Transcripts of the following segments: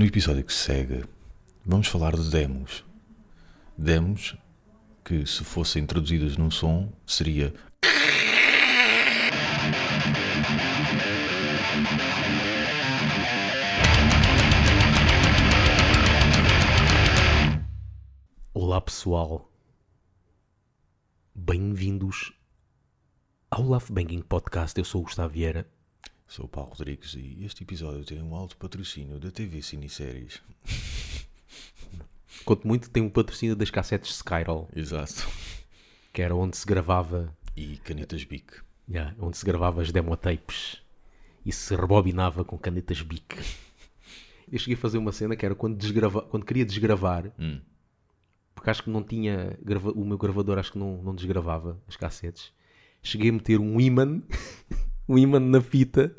No episódio que segue, vamos falar de demos. Demos que, se fossem traduzidas num som, seria. Olá pessoal, bem-vindos ao Love Banking Podcast. Eu sou o Gustavo Vieira. Sou o Paulo Rodrigues e este episódio tem um alto patrocínio da TV Cineséries. Conto muito que tem um patrocínio das cassetes Skyroll, Exato. que era onde se gravava, E canetas Bic. yeah, onde se gravava as demotapes e se rebobinava com canetas Bic. Eu cheguei a fazer uma cena que era quando, desgrava, quando queria desgravar, Hum. porque acho que não tinha, grava- o meu gravador acho que não, não desgravava as cassetes. Cheguei a meter um imã, um imã na fita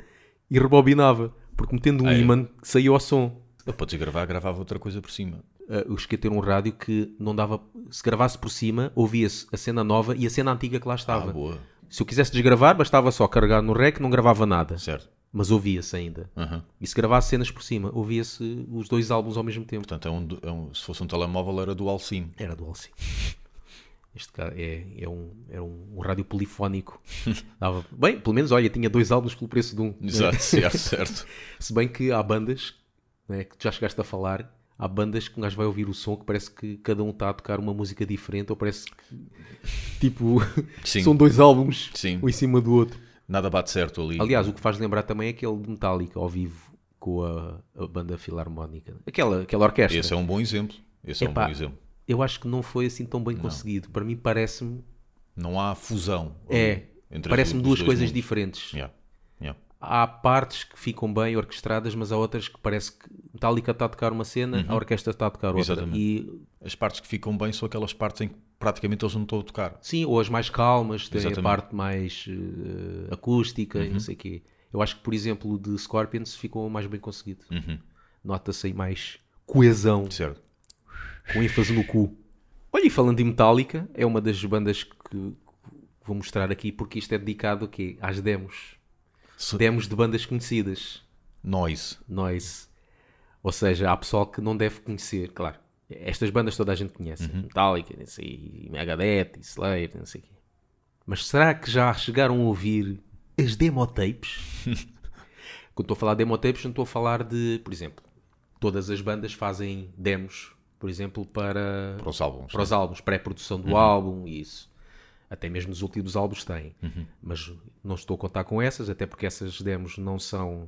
e rebobinava, porque metendo um Ah, é? imã saía o som. Ele pode gravar, gravava outra coisa por cima. Uh, eu cheguei a ter um rádio que não dava. Se gravasse por cima, ouvia-se a cena nova e a cena antiga que lá Ah, estava. boa. se eu quisesse desgravar, bastava só carregar no rec, não gravava nada. Certo. Mas ouvia-se ainda. Aham. E se gravasse cenas por cima, ouvia-se os dois álbuns ao mesmo tempo. Portanto, é um, é um- se fosse um telemóvel, era dual SIM. Era dual SIM. Este cara é, é um, era um, um rádio polifónico. Dava, bem, pelo menos, olha, tinha dois álbuns pelo preço de um. Exato, certo, certo. Se bem que há bandas, né, que já chegaste a falar, há bandas que um gajo vai ouvir o som que parece que cada um está a tocar uma música diferente, ou parece que, tipo, são dois álbuns, Sim. um em cima do outro. Nada bate certo ali. Aliás, o que faz lembrar também é aquele de Metallica ao vivo com a, a banda filarmónica. Aquela, aquela orquestra. Esse é um bom exemplo. Esse é um Epá, bom exemplo. Eu acho que não foi assim tão bem conseguido. Para mim parece-me... Não há fusão. É, parece-me as- duas coisas mundos. diferentes. Yeah, yeah. Há partes que ficam bem orquestradas, mas há outras que parece que Metallica está a tocar uma cena, a orquestra está a tocar outra. Uhum. Exatamente. E As partes que ficam bem são aquelas partes em que praticamente eles não estão a tocar. Sim, ou as mais calmas, tem a Exatamente. parte mais eh, acústica e não sei o quê. Eu acho que, por exemplo, o de Scorpions ficou mais bem conseguido. Nota-se aí mais coesão, Certo. Com ênfase no cu. Olha, e falando em Metallica, é uma das bandas que vou mostrar aqui, porque isto é dedicado a quê? Às demos. Se- Demos de bandas conhecidas. Noise. Noise. Ou seja, há pessoal que não deve conhecer, claro. Estas bandas toda a gente conhece. Metallica, não sei, Megadeth, e Slayer, não sei o quê. Mas será que já chegaram a ouvir as demotapes? Quando estou a falar de demotapes, não estou a falar de, por exemplo, todas as bandas fazem demos, por exemplo, para, Para os álbuns. para os álbuns, pré-produção do álbum e isso. Até mesmo os últimos álbuns têm. Mas não estou a contar com essas, até porque essas demos não são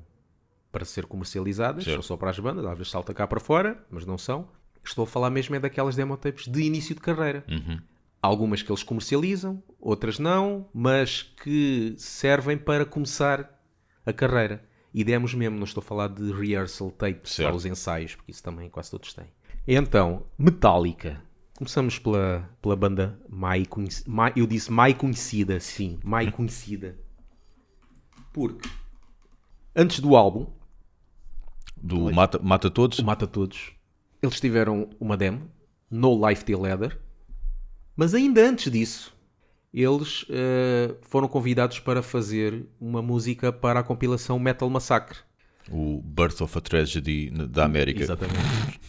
para ser comercializadas, Certo. são só para as bandas, às vezes salta cá para fora, mas não são. Estou a falar mesmo é daquelas demotapes de início de carreira. Algumas que eles comercializam, outras não, mas que servem para começar a carreira. E demos mesmo, não estou a falar de rehearsal tapes, Certo. só os ensaios, porque isso também quase todos têm. Então, Metallica. Começamos pela, pela banda mais conhecida. Eu disse mais conhecida, sim, mais conhecida. Porque antes do álbum, Do Mata, Mata Todos. Mata Todos, eles tiveram uma demo, No Life Till Leather, mas ainda antes disso, eles eh, foram convidados para fazer uma música para a compilação Metal Massacre. O Birth of a Tragedy da América. Exatamente.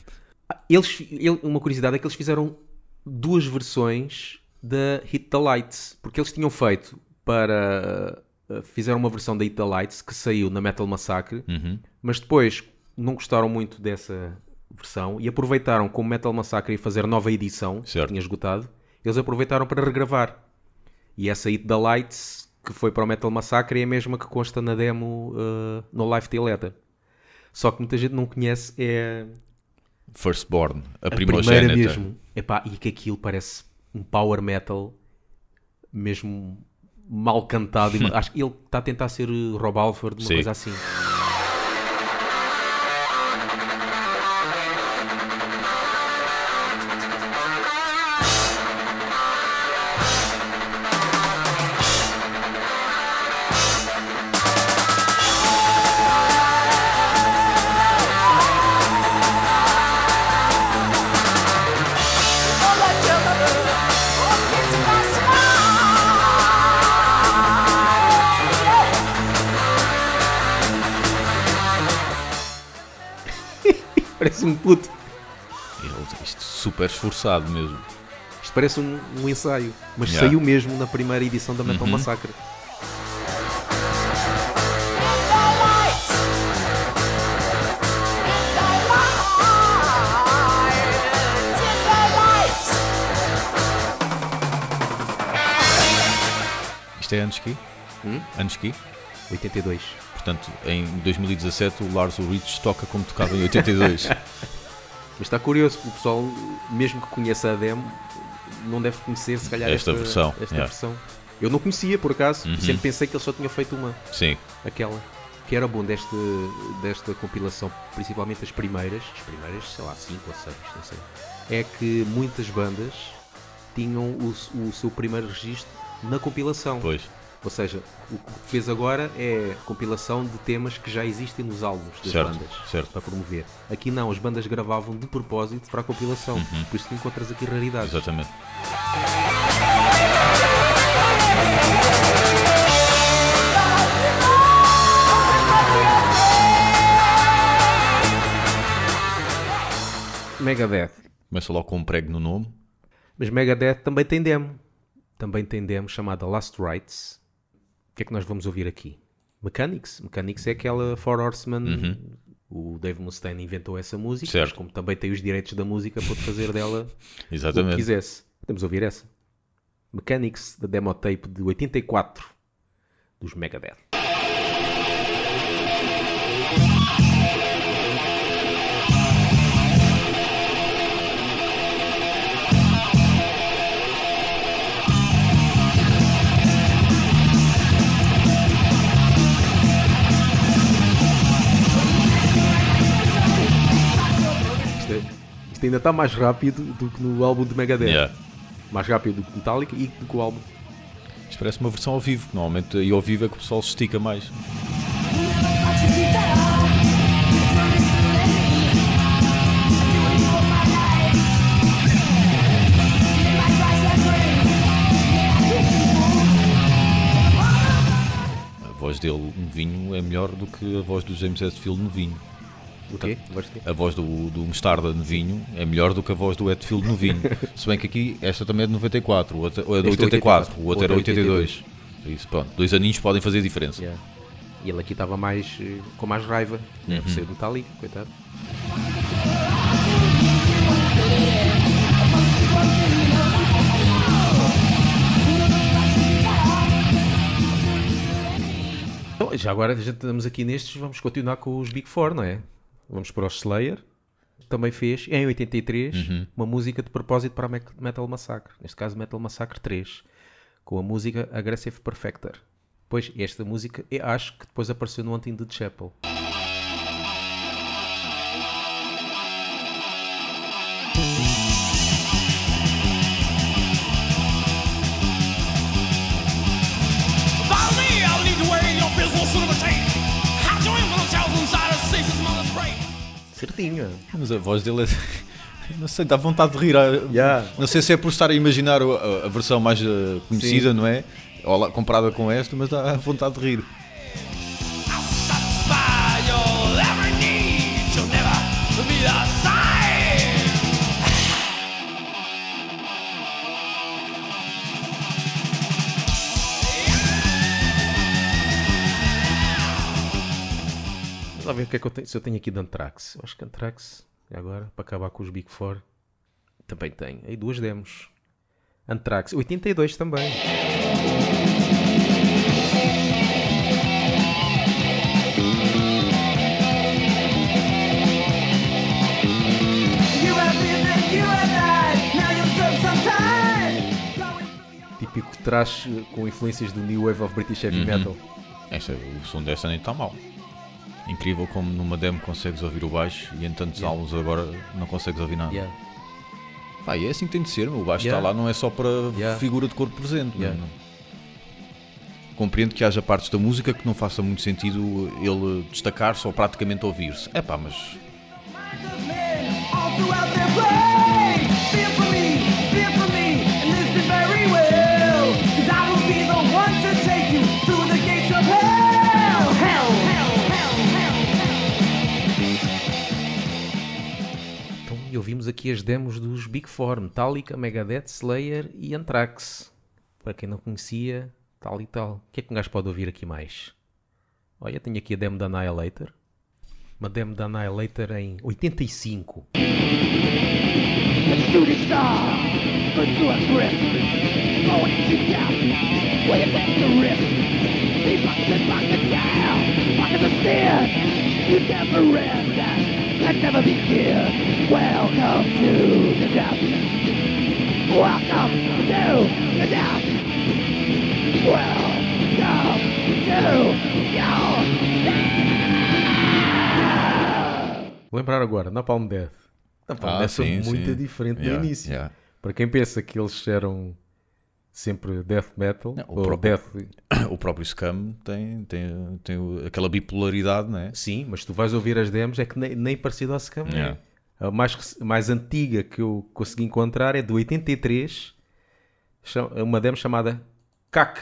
Eles, ele- uma curiosidade é que eles fizeram duas versões da Hit the Lights, porque eles tinham feito para. eh, Fizeram uma versão da Hit the Lights que saiu na Metal Massacre, Uhum. mas depois não gostaram muito dessa versão e aproveitaram, como Metal Massacre ia fazer nova edição, que Certo. tinha esgotado, eles aproveitaram para regravar. E essa Hit the Lights, que foi para o Metal Massacre, é a mesma que consta na demo eh, no Life Till Leather. Só que muita gente não conhece é Firstborn. A, a primeira mesmo. Epá, e que aquilo parece um power metal mesmo mal cantado. Acho que ele está a tentar ser Rob Alford, uma Sim. coisa assim. Super esforçado mesmo. Isto parece um, um ensaio. Mas Yeah. saiu mesmo na primeira edição da Metal Uhum. Massacre. Isto é antes que? Hum? Antes que? 82. Portanto, em 2017 o Lars Ulrich toca como tocava em 82. Mas está curioso, o pessoal, mesmo que conheça a demo, não deve conhecer, se calhar, Esta esta, versão, esta yeah. versão. Eu não conhecia, por acaso. Uhum. Sempre pensei que ele só tinha feito uma, Sim, aquela. Que era bom desta, desta compilação, principalmente as primeiras, as primeiras, sei lá, 5 ou 6, não sei. É que muitas bandas tinham o, o seu primeiro registro na compilação. pois. Ou seja, o que fez agora é compilação de temas que já existem nos álbuns das Certo, bandas certo. para promover. Aqui não, as bandas gravavam de propósito para a compilação. Uhum. Por isso que encontras aqui raridades. Exatamente. Megadeth. Começa logo com um prego no nome. Mas Megadeth também tem demo. Também tem demo chamada Last Rites. O que é que nós vamos ouvir aqui? Mechanics. Mechanics é aquela Four Horsemen. O Dave Mustaine inventou essa música, Certo. mas como também tem os direitos da música, pode fazer dela o que quisesse. Podemos ouvir essa. Mechanics, da demo tape de 84 dos Megadeth. Isto ainda está mais rápido do que no álbum de Megadeth. Yeah. Mais rápido do que Metallica e do que o álbum. Isto parece uma versão ao vivo. Normalmente aí ao vivo é que o pessoal se estica mais. A voz dele no vinho é melhor do que a voz do James Hetfield no vinho. O quê? A voz do, do Mostarda no vinho é melhor do que a voz do Hetfield no vinho. Se bem que aqui, esta também é de 94, o outro é de Este é 84, 84, o outro era o outro é 82. Isso, pronto. Dois aninhos podem fazer diferença. Yeah. E ele aqui estava mais eh, com mais raiva? Uhum. por ser Metallica, coitado. Então, já agora já estamos aqui nestes, vamos continuar com os Big Four, não é? Vamos para o Slayer. Também fez, em 83, Uhum. uma música de propósito para Metal Massacre. Neste caso, Metal Massacre 3. Com a música Aggressive Perfector. Pois, esta música, eu acho que depois apareceu no Hunting the Chapel. Mas a voz dele é. Não sei, dá vontade de rir. Ah, Yeah. Não sei se é por estar a imaginar a, a versão mais ah, conhecida, não é? Comparada com esta, mas dá vontade de rir. Ver o que é que eu tenho, se eu tenho aqui de Anthrax. Eu acho que Anthrax, e agora, para acabar com os Big Four, também tem. Aí duas demos. Anthrax, 82 também. Típico trash com influências do New Wave of British Heavy Uhum. Metal. Esta, o som desta nem está mal. Incrível como numa demo consegues ouvir o baixo e em tantos Yeah. álbuns agora não consegues ouvir nada. Yeah. Pá, e é assim que tem de ser, meu. o baixo Yeah. está lá, não é só para Yeah. figura de corpo presente. Yeah. não- não. Compreendo que haja partes da música que não faça muito sentido ele destacar-se ou praticamente ouvir-se. É pá, mas ouvimos aqui as demos dos Big Four, Metallica, Megadeth, Slayer e Anthrax. Para quem não conhecia, tal e tal. O que é que um gajo pode ouvir aqui mais? Olha, tenho aqui a demo da Annihilator. Uma demo da Annihilator em 85. The You never be clear. Welcome to the death. Welcome to the death. Welcome to your Lembrar agora, Napalm Death. Napalm Ah, Death foi sim, muito sim. diferente Yeah, no início. yeah. Para quem pensa que eles eram sempre death metal, Não, o ou próprio- death... O próprio Scum tem, tem, tem aquela bipolaridade, né? Sim, mas tu vais ouvir as demos, é que nem, nem parecido ao Scam. é. Yeah. A mais, mais antiga que eu consegui encontrar é de 83, cham- uma demo chamada CAC,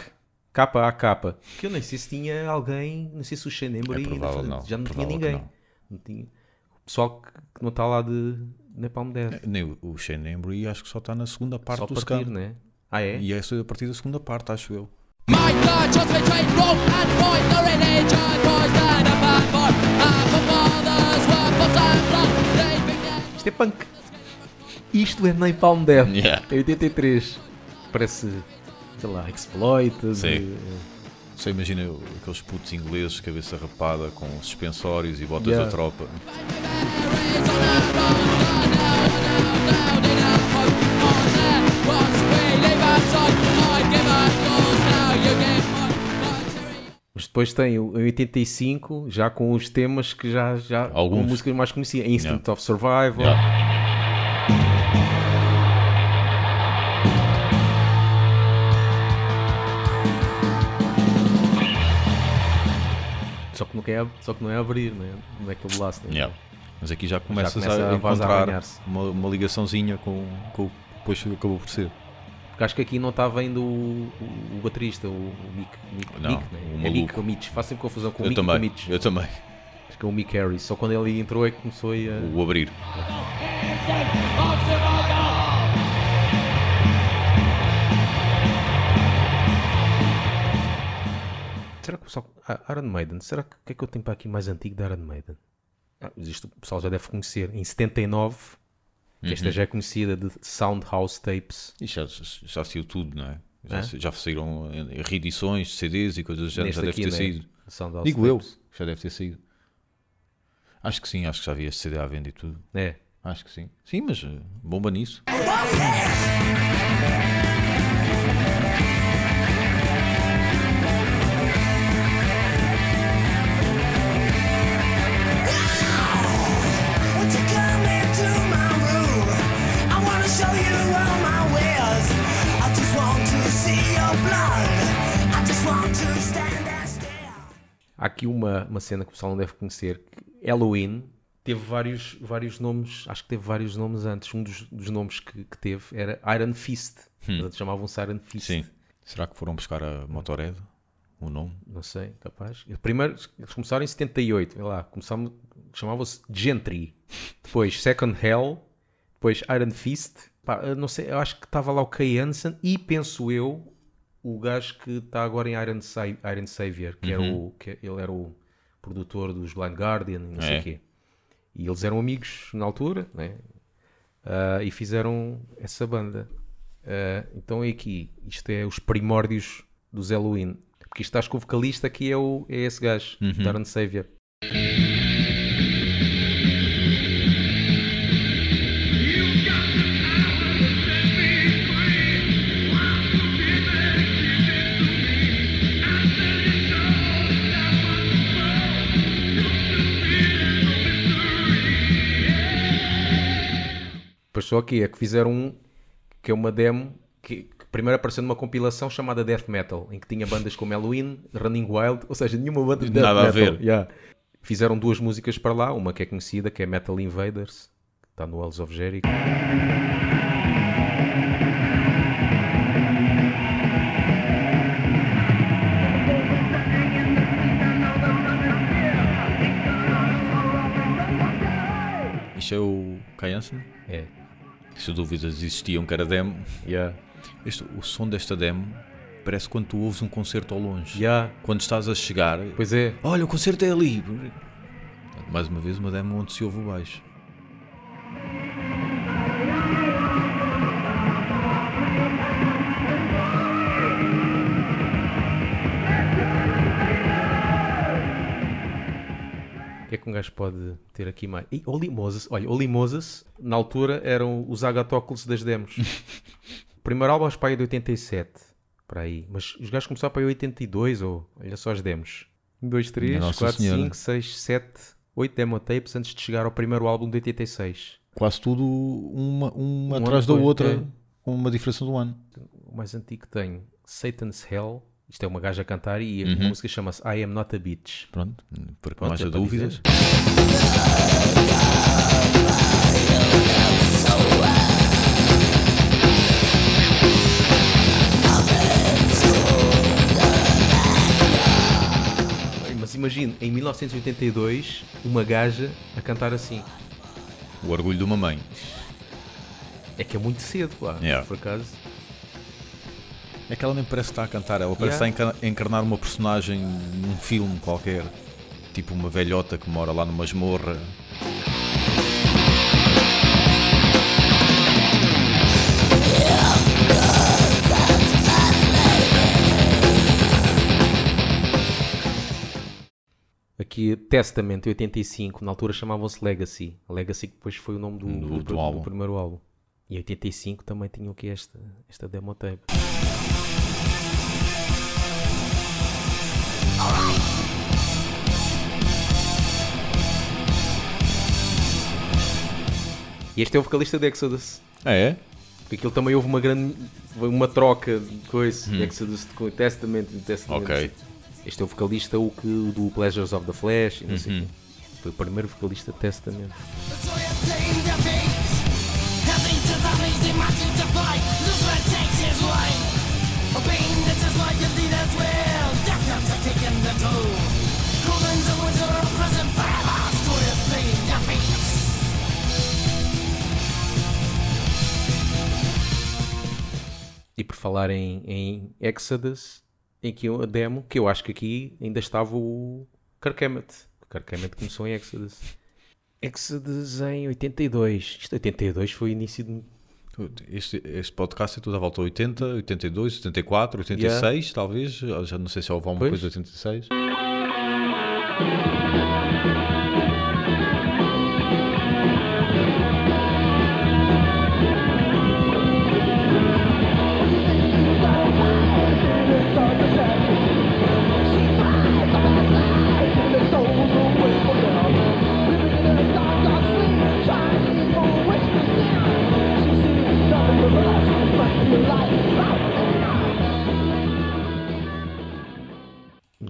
K-A-K, que eu nem sei se tinha alguém, não sei se o Shane É provável não, já não tinha ninguém. não. Não tinha. O pessoal que, não está lá de Napalm Death. Nem o- o Shane Embry acho que só está na segunda parte Só do partir, Scum. né? Ah, é? E é só a partir da segunda parte, acho eu. My God, just between wrong and right, the religion was dead and bad for our fathers were and blood. Isto é punk. Isto é Napalm Death. Yeah. É 83. Parece, sei lá, Exploited. Sim. Só imagina aqueles putos ingleses, cabeça rapada, com suspensórios e botas Yeah. da tropa. Mas depois tem o em 85, já com os temas que já, já com Alguns. músicas mais conhecia. Instinct Yeah. of Survival. Yeah. Só, que não é, só que não é abrir, né? não é aquele laço. Né? Yeah. Mas aqui já começas começa a, a a encontrar arranhar-se. uma, uma ligaçãozinha com, com o que depois acabou por ser. Porque acho que aqui não estava ainda o, o, o baterista, o, o Mick. Mick, Não, Mick, o né? é maluco. Mick ou Mitch. Faço sempre confusão com o eu Mick e com o também, Mitch. eu também. Acho que é o Mick Harris. Só quando ele entrou é que começou a. O abrir. Será que o pessoal. Ah, Iron Maiden, será que o que é que eu tenho para aqui mais antigo da Iron Maiden? Ah, isto o pessoal já deve conhecer. Em 79, que esta já é conhecida de Soundhouse Tapes. E já, já saiu tudo, não é? Já, já saíram eh, reedições, CDs e coisas do género, já deve aqui, ter né? saído. Soundhouse Digo eu, Tapes. já deve ter saído. Acho que sim, acho que já havia este CD à venda e tudo. É. Acho que sim. Sim, mas eh, bomba nisso. Aqui uma, uma cena que o pessoal não deve conhecer. Halloween teve vários, vários nomes, acho que teve vários nomes antes. Um dos, dos nomes que, que teve era Iron Fist. Portanto, Chamavam-se Iron Fist. Sim. Será que foram buscar a Motorhead? O nome? Não sei, capaz. Primeiro, eles começaram em 78, vê lá, chamavam-se Gentry. Depois Second Hell, depois Iron Fist. Pá, não sei, eu acho que estava lá o Kay Hansen e penso eu, o gajo que está agora em Iron, Sa Iron Savior, que, era o, que ele era o produtor dos Blind Guardian e não sei É. o quê. E eles eram amigos na altura, né? Ah, e fizeram essa banda. Ah, então é aqui, isto é os primórdios dos Halloween. Porque estás com o vocalista que é, o, é esse gajo, Darren Savior. Depois só aqui é que fizeram um que é uma demo que, que primeiro apareceu numa compilação chamada Death Metal, em que tinha bandas como Halloween, Running Wild, ou seja, nenhuma banda de Death Nada a Metal. ver. Yeah. Fizeram duas músicas para lá, uma que é conhecida, que é Metal Invaders, que está no Hells of Jericho. Baixo é o Kai. É. Se dúvidas existiam que era demo. Yeah. Este, o som desta demo parece quando tu ouves um concerto ao longe. Yeah. Quando estás a chegar, Pois é. olha, o concerto é ali. Mais uma vez, uma demo onde se ouve o baixo. Um gajo pode ter aqui mais? E Oli Moses, olha, Oli Moses, na altura eram os agatóculos das demos. o primeiro álbum acho que é de 87, para aí. Mas os gajos começaram para aí 82, ou olha só as demos. 1, 2, 3, Nossa 4, Senhora. 5, 6, 7, 8 demo tapes antes de chegar ao primeiro álbum de 86. Quase tudo uma, uma Um atrás da outra, é. com uma diferença do ano. O mais antigo que tenho, Satan's Hell. Isto é uma gaja a cantar e Uhum. a música chama-se I Am Not a Bitch. Pronto, porque Pronto, não haja a dúvidas. Mas imagine, em 1982, uma gaja a cantar assim. O orgulho de uma mãe. É que é muito cedo, pá, Yeah. por acaso. É que ela nem parece que está a cantar, ela parece Yeah. estar a enca- a encarnar uma personagem num filme qualquer. Tipo uma velhota que mora lá numa masmorra. Aqui, Testament, 85, na altura chamavam-se Legacy. Legacy que depois foi o nome do, Do do- do primeiro álbum. E 85 também tinha o que esta, esta demo tape. E este é o vocalista de Exodus. Ah, é? Porque aquilo também houve uma grande uma troca de coisa. Exodus com Testament e Testament. Ok. Este é o vocalista o que, do Pleasures of the Flesh e não sei o Uhum. quê. Foi o primeiro vocalista de Testament. E por falar em, em Exodus, em que a demo, que eu acho que aqui ainda estava o Kirk Hammett. O Kirk Hammett começou em Exodus. Exodus em 82. Isto 82 foi o início de. Este, este podcast é tudo à volta de 80, 82, 84, 86, talvez. Já não sei se houve alguma Pois. coisa de 86.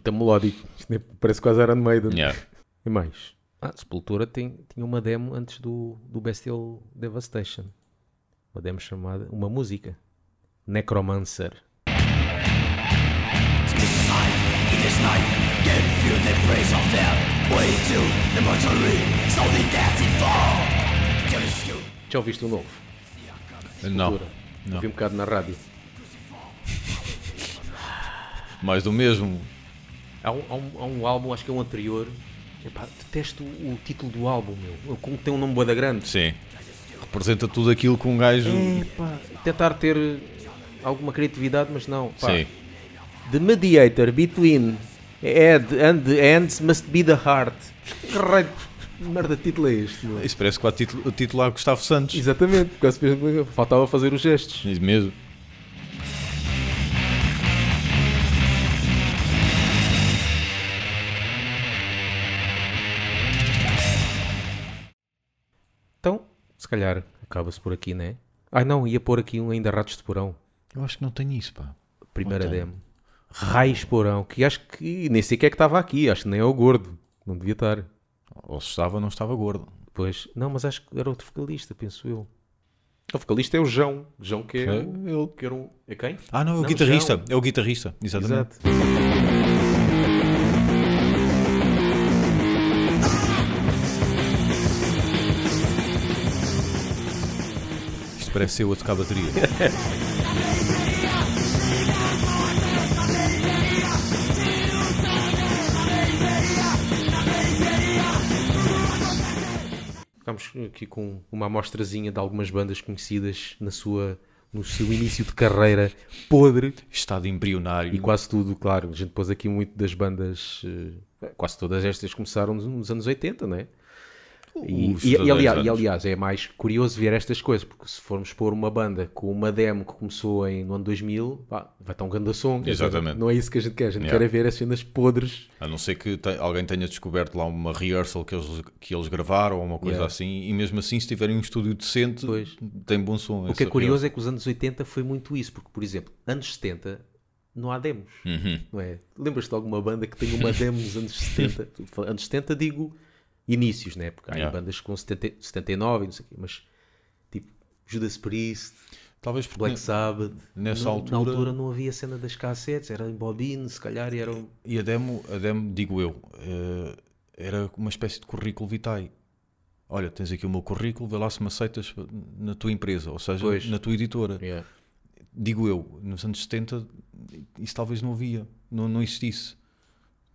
Muito melódico. Isto parece quase Iron Maiden. Yeah. E mais? Ah, Sepultura tem, tinha uma demo antes do, do Bestial Devastation. Uma demo chamada. Uma música. Necromancer. Já ouviste o novo? Não, Sepultura. não. Ouvi um bocado na rádio. mais do mesmo. Há um, há um, há um álbum, acho que é um anterior. Epá, detesto o, o título do álbum, meu. Como tem um nome boa da grande. Sim. Representa tudo aquilo que um gajo. Epá, tentar ter alguma criatividade, mas não. Pá. Sim. The mediator between head and the hands must be the heart. Que merda de título é este? meu? Isso parece que vai titular, titular Gustavo Santos. Exatamente, faltava fazer os gestos. Isso mesmo. Calhar acaba-se por aqui, né? Ah, não, ia pôr aqui um ainda Ratos de Porão. Eu acho que não tenho isso, pá. Primeira demo. Raios Porão, que acho que nem sei quem é que estava aqui, acho que nem é o gordo. Não devia estar. Ou se estava, não estava gordo. Pois, não, mas acho que era outro vocalista, penso eu. O vocalista é o João. João que é, É o- ele. que era um. É quem? Ah, não, é o Não, guitarrista. João. É o guitarrista, exatamente. Exato. Parece ser o a tocar bateria. Ficámos aqui com uma amostrazinha de algumas bandas conhecidas na sua, no seu início de carreira podre Estado embrionário. e quase tudo, claro. A gente pôs aqui muito das bandas, eh, quase todas estas começaram nos, nos anos 80, não é? E, e- e aliás, e aliás, é mais curioso ver estas coisas, porque se formos pôr uma banda com uma demo que começou em, no ano 2000, pá, vai estar um grande som. Exatamente. Não é isso que a gente quer, a gente Yeah. quer é ver as cenas podres. A não ser que te- alguém tenha descoberto lá uma rehearsal que eles, que eles gravaram ou uma coisa Yeah. assim, e mesmo assim, se tiverem um estúdio decente, Pois. tem bom som. O que é curioso é que os anos 80 foi muito isso, porque, por exemplo, anos 70 não há demos, Uhum. não é? Lembras-te de alguma banda que tem uma demo nos anos 70? anos 70 digo inícios, né? Porque há Yeah. bandas com 70, 79 e não sei o quê, mas tipo Judas Priest, Talvez porque Black Sabbath. nessa Na- altura- Na altura não havia cena das cassetes, era em bobine, se calhar e era. um- E a demo, a demo digo eu, eh, era uma espécie de currículo vitae. Olha, tens aqui o meu currículo, vê lá se me aceitas na tua empresa, ou seja, Pois. na tua editora. Yeah. Digo eu, nos anos 70 isso talvez não havia, não, não existisse.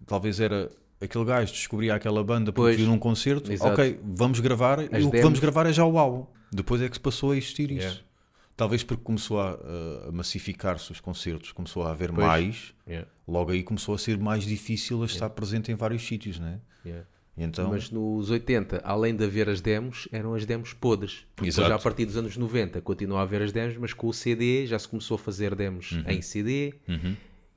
Talvez era aquele gajo descobria aquela banda porque Pois. viu num concerto, Exato. ok, vamos gravar, e o que vamos gravar é já o álbum. Depois é que se passou a existir isso. Yeah. Talvez porque começou a, a- massificar-se os concertos, começou a haver Pois. mais, Yeah. logo aí começou a ser mais difícil a estar presente em vários sítios, né? Yeah. Então, Mas nos 80, além de haver as demos, eram as demos podres. Porque já a partir dos anos 90 continua a haver as demos, mas com o CD já se começou a fazer demos Uhum. em CD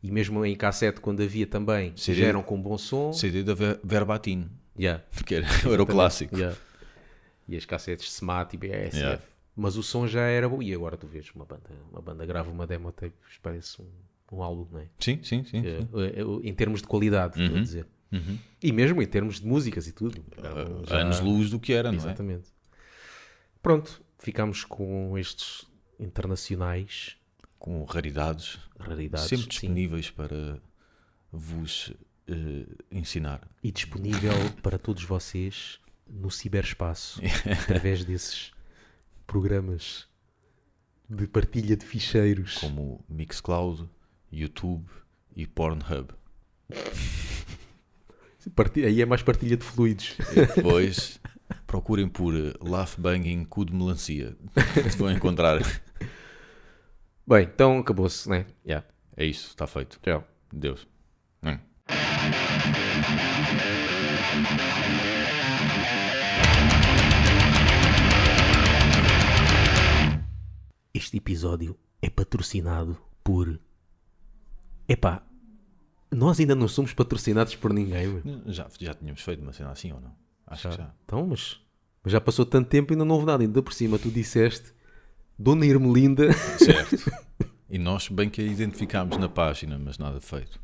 e mesmo em cassete, quando havia também, CD já eram com bom som. CD da Ver- Verbatim, Yeah. que era, era o clássico. Yeah. E as cassetes SMAT e BSF. Yeah. Mas o som já era bom. E agora tu vês uma banda, uma banda grava uma demo tape, parece um, um álbum, não é? Sim, sim, sim. É, sim. é, em termos de qualidade, Uhum. estou a dizer. E mesmo em termos de músicas e tudo. Gravam já- Anos-luz do que era, não é? Exatamente. Pronto, ficamos com estes internacionais, Com raridades, raridades, sempre sim. disponíveis para vos eh, ensinar. e disponível para todos vocês no ciberespaço, através desses programas de partilha de ficheiros. como Mixcloud, YouTube e Pornhub. Aí é mais partilha de fluidos. E depois procurem por eh, Laugh Banging Cu de Melancia. Vão encontrar. Bem, então acabou-se, né? Yeah. É isso, está feito. Tchau. Deus. Hum. Este episódio é patrocinado por. Epá, nós ainda não somos patrocinados por ninguém, meu. Já, já tínhamos feito uma cena assim ou não? Acho que já. Então, mas, mas já passou tanto tempo e ainda não houve nada. Ainda por cima, tu disseste Dona Irmelinda. Certo. E nós bem que a identificámos na página, mas nada feito.